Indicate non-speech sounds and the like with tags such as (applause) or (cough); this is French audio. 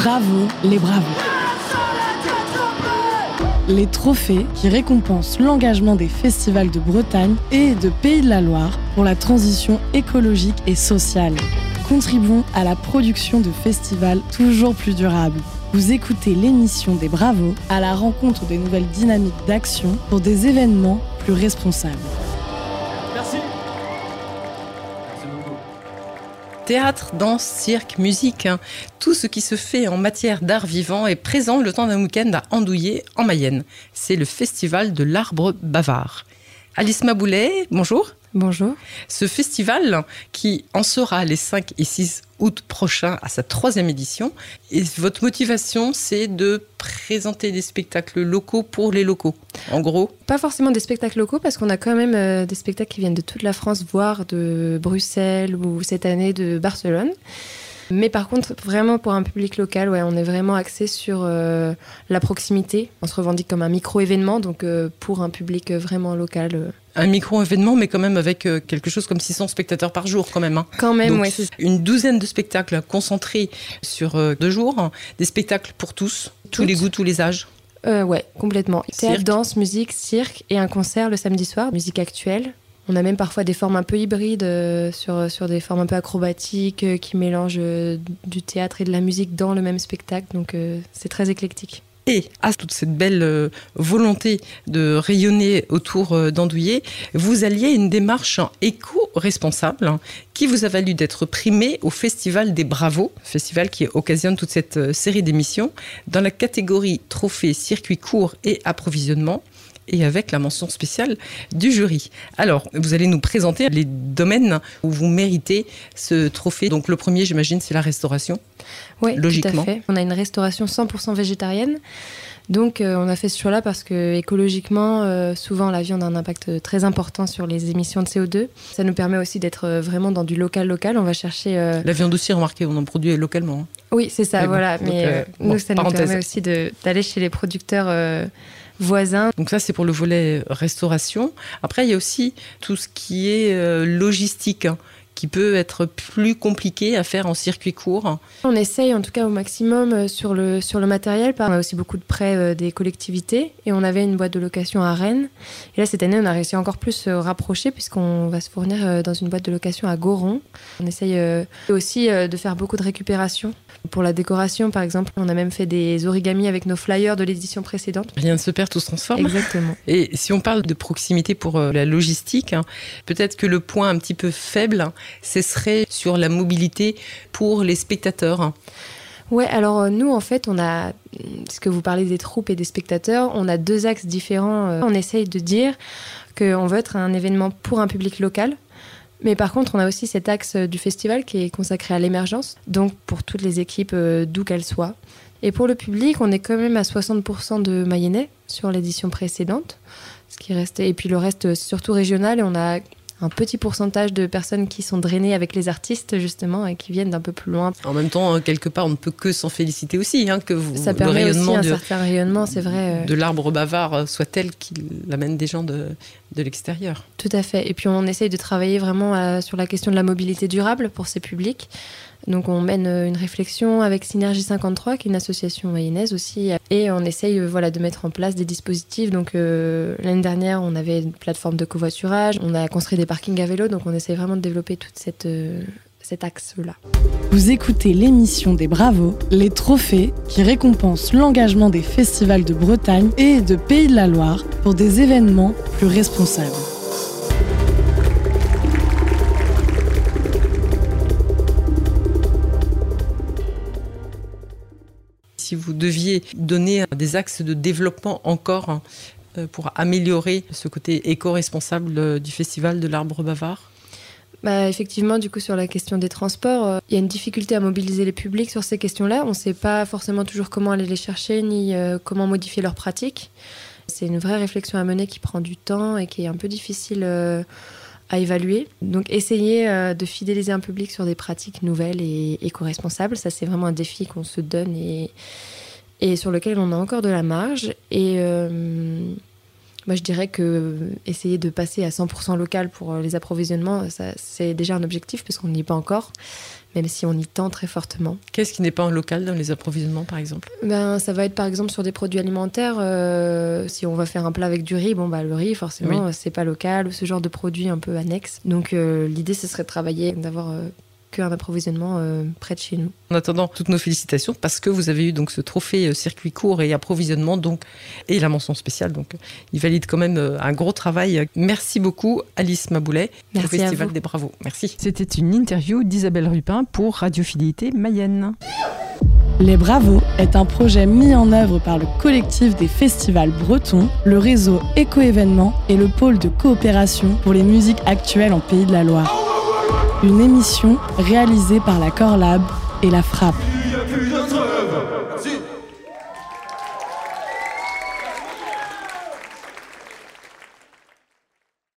Bravo les bravos. Les trophées qui récompensent l'engagement des festivals de Bretagne et de Pays de la Loire pour la transition écologique et sociale. Contribuons à la production de festivals toujours plus durables. Vous écoutez l'émission des Bravos à la rencontre des nouvelles dynamiques d'action pour des événements plus responsables. Théâtre, danse, cirque, musique, hein. tout ce qui se fait en matière d'art vivant est présent le temps d'un week-end à Andouillé, en Mayenne. C'est le festival de l'arbre bavard. Alice Maboulet, bonjour. Bonjour. Ce festival, qui en sera les 5 et 6 août prochains à sa troisième édition, et votre motivation, c'est de présenter des spectacles locaux pour les locaux, en gros Pas forcément des spectacles locaux, parce qu'on a quand même euh, des spectacles qui viennent de toute la France, voire de Bruxelles ou cette année de Barcelone. Mais par contre, vraiment pour un public local, ouais, on est vraiment axé sur euh, la proximité. On se revendique comme un micro-événement, donc euh, pour un public vraiment local. Un micro-événement, mais quand même avec euh, quelque chose comme 600 spectateurs par jour, quand même. hein. Quand même, Donc, ouais, une douzaine de spectacles concentrés sur euh, deux jours, hein. des spectacles pour tous, tous les goûts, tous les âges. Euh, ouais, complètement. Théâtre, danse, musique, cirque et un concert le samedi soir, musique actuelle. On a même parfois des formes un peu hybrides euh, sur, sur des formes un peu acrobatiques euh, qui mélangent euh, du théâtre et de la musique dans le même spectacle. Donc c'est très éclectique. Et à toute cette belle euh, volonté de rayonner autour euh, d'Andouillé, vous alliez une démarche éco-responsable hein, qui vous a valu d'être primé au Festival des Bravos, festival qui occasionne toute cette euh, série d'émissions, dans la catégorie trophée circuit court et approvisionnement et avec la mention spéciale du jury. Alors, vous allez nous présenter les domaines où vous méritez ce trophée. Donc, le premier, j'imagine, c'est la restauration. Oui, Logiquement. tout à fait. On a une restauration 100% végétarienne. Donc euh, on a fait ce choix-là parce que écologiquement, euh, souvent la viande a un impact très important sur les émissions de CO2. Ça nous permet aussi d'être euh, vraiment dans du local-local. On va chercher... euh, La viande aussi, remarquez, on en produit localement. hein. Oui, c'est ça, Mais bon, voilà. Mais euh, euh, bon, nous, ça nous permet aussi d'aller chez les producteurs euh, voisins. Donc ça, c'est pour le volet restauration. Après, il y a aussi tout ce qui est euh, logistique, hein, qui peut être plus compliqué à faire en circuit court. On essaye en tout cas au maximum euh, sur le, sur le matériel. On a aussi beaucoup de prêts euh, des collectivités et on avait une boîte de location à Rennes. Et là, cette année, on a réussi à encore plus se rapprocher puisqu'on va se fournir euh, dans une boîte de location à Goron. On essaye euh, aussi euh, de faire beaucoup de récupération. Pour la décoration, par exemple, on a même fait des origamis avec nos flyers de l'édition précédente. Rien ne se perd, tout se transforme. Exactement. (laughs) Et si on parle de proximité pour euh, la logistique, hein, peut-être que le point un petit peu faible, ce serait sur la mobilité pour les spectateurs. Ouais, alors euh, nous, en fait, on a, ce que vous parlez des troupes et des spectateurs, on a deux axes différents. Euh, On essaye de dire qu'on veut être un événement pour un public local. Mais par contre, on a aussi cet axe euh, du festival qui est consacré à l'émergence, donc pour toutes les équipes, d'où qu'elles soient. Et pour le public, on est quand même à 60% de Mayennais sur l'édition précédente, ce qui reste, et puis le reste surtout régional, et on a un petit pourcentage de personnes qui sont drainées avec les artistes justement et qui viennent d'un peu plus loin En même temps, hein, quelque part, on ne peut que s'en féliciter aussi, hein, que vous, ça le permet aussi rayonnement un de, certain rayonnement, c'est vrai. euh, de l'arbre bavard soit tel qu'il amène des gens de, de l'extérieur. Tout à fait. Et puis on essaye de travailler vraiment euh, sur la question de la mobilité durable pour ces publics. Donc on mène euh, une réflexion avec Synergie 53, qui est une association mayonnaise aussi, et on essaye euh, voilà, de mettre en place des dispositifs. Donc euh, l'année dernière, on avait une plateforme de covoiturage, on a construit des parkings à vélo, donc on essaye vraiment de développer tout cet axe-là. Vous écoutez l'émission des Bravos, les trophées qui récompensent l'engagement des festivals de Bretagne et de Pays de la Loire pour des événements plus responsables. Si vous deviez donner des axes de développement encore hein, euh, pour améliorer ce côté éco-responsable euh, du festival de l'arbre bavard? Bah, effectivement, du coup, sur la question des transports, euh, il y a une difficulté à mobiliser les publics sur ces questions-là. On ne sait pas forcément toujours comment aller les chercher ni comment modifier leurs pratiques. C'est une vraie réflexion à mener qui prend du temps et qui est un peu difficile à évaluer. Donc, essayer euh, de fidéliser un public sur des pratiques nouvelles et éco-responsables, ça, c'est vraiment un défi qu'on se donne et, sur lequel on a encore de la marge. Et. euh, Moi, je dirais que essayer de passer à 100% local pour les approvisionnements, c'est déjà un objectif parce qu'on n'y est pas encore même si on y tend très fortement. Qu'est-ce qui n'est pas en local dans les approvisionnements, par exemple? Ben, Ça va être par exemple sur des produits alimentaires. Euh, si on va faire un plat avec du riz, bon, bah, le riz, forcément, c'est pas local, ou ce genre de produit un peu annexe. Donc euh, l'idée, ce serait de travailler, d'avoir euh, qu'un approvisionnement euh, près de chez nous. En attendant, toutes nos félicitations parce que vous avez eu donc ce trophée euh, circuit court et approvisionnement donc et la mention spéciale donc euh, il valide quand même un gros travail. Merci beaucoup Alice Maboulet au Festival des Bravos. Merci. C'était une interview d'Isabelle Rupin pour Radio Fidélité Mayenne. Les Bravos est un projet mis en œuvre par le collectif des festivals bretons, le réseau Éco-événements et le pôle de coopération pour les musiques actuelles en Pays de la Loire une émission réalisée par la Corlab et la Frappe.